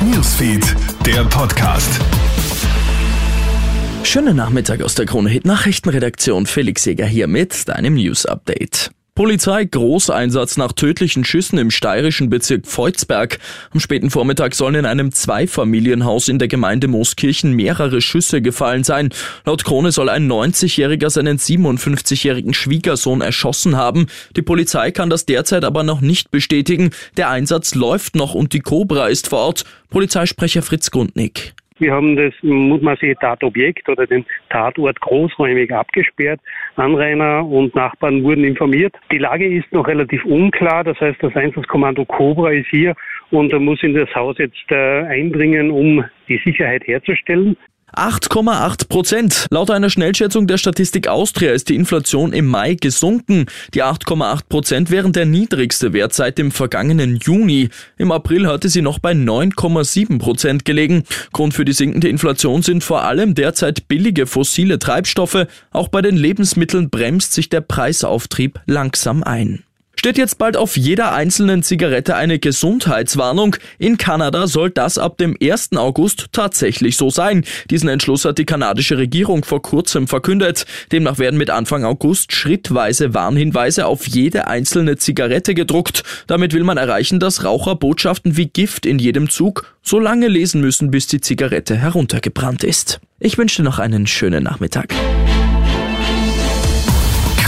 Newsfeed, der Podcast. Schönen Nachmittag aus der Krone Hit Nachrichtenredaktion. Felix Seger hier mit deinem News Update. Polizei Großeinsatz nach tödlichen Schüssen im steirischen Bezirk Volzberg. Am späten Vormittag sollen in einem Zweifamilienhaus in der Gemeinde Mooskirchen mehrere Schüsse gefallen sein. Laut Krone soll ein 90-Jähriger seinen 57-jährigen Schwiegersohn erschossen haben. Die Polizei kann das derzeit aber noch nicht bestätigen. Der Einsatz läuft noch und die Cobra ist vor Ort. Polizeisprecher Fritz Gundnick. Wir haben das mutmaßliche Tatobjekt oder den Tatort großräumig abgesperrt. Anrainer und Nachbarn wurden informiert. Die Lage ist noch relativ unklar. Das heißt, das Einsatzkommando Cobra ist hier und muss in das Haus jetzt äh, eindringen, um die Sicherheit herzustellen. 8,8 Prozent. Laut einer Schnellschätzung der Statistik Austria ist die Inflation im Mai gesunken. Die 8,8 Prozent wären der niedrigste Wert seit dem vergangenen Juni. Im April hatte sie noch bei 9,7 Prozent gelegen. Grund für die sinkende Inflation sind vor allem derzeit billige fossile Treibstoffe. Auch bei den Lebensmitteln bremst sich der Preisauftrieb langsam ein steht jetzt bald auf jeder einzelnen Zigarette eine Gesundheitswarnung. In Kanada soll das ab dem 1. August tatsächlich so sein. Diesen Entschluss hat die kanadische Regierung vor kurzem verkündet. Demnach werden mit Anfang August schrittweise Warnhinweise auf jede einzelne Zigarette gedruckt. Damit will man erreichen, dass Raucher Botschaften wie Gift in jedem Zug so lange lesen müssen, bis die Zigarette heruntergebrannt ist. Ich wünsche noch einen schönen Nachmittag.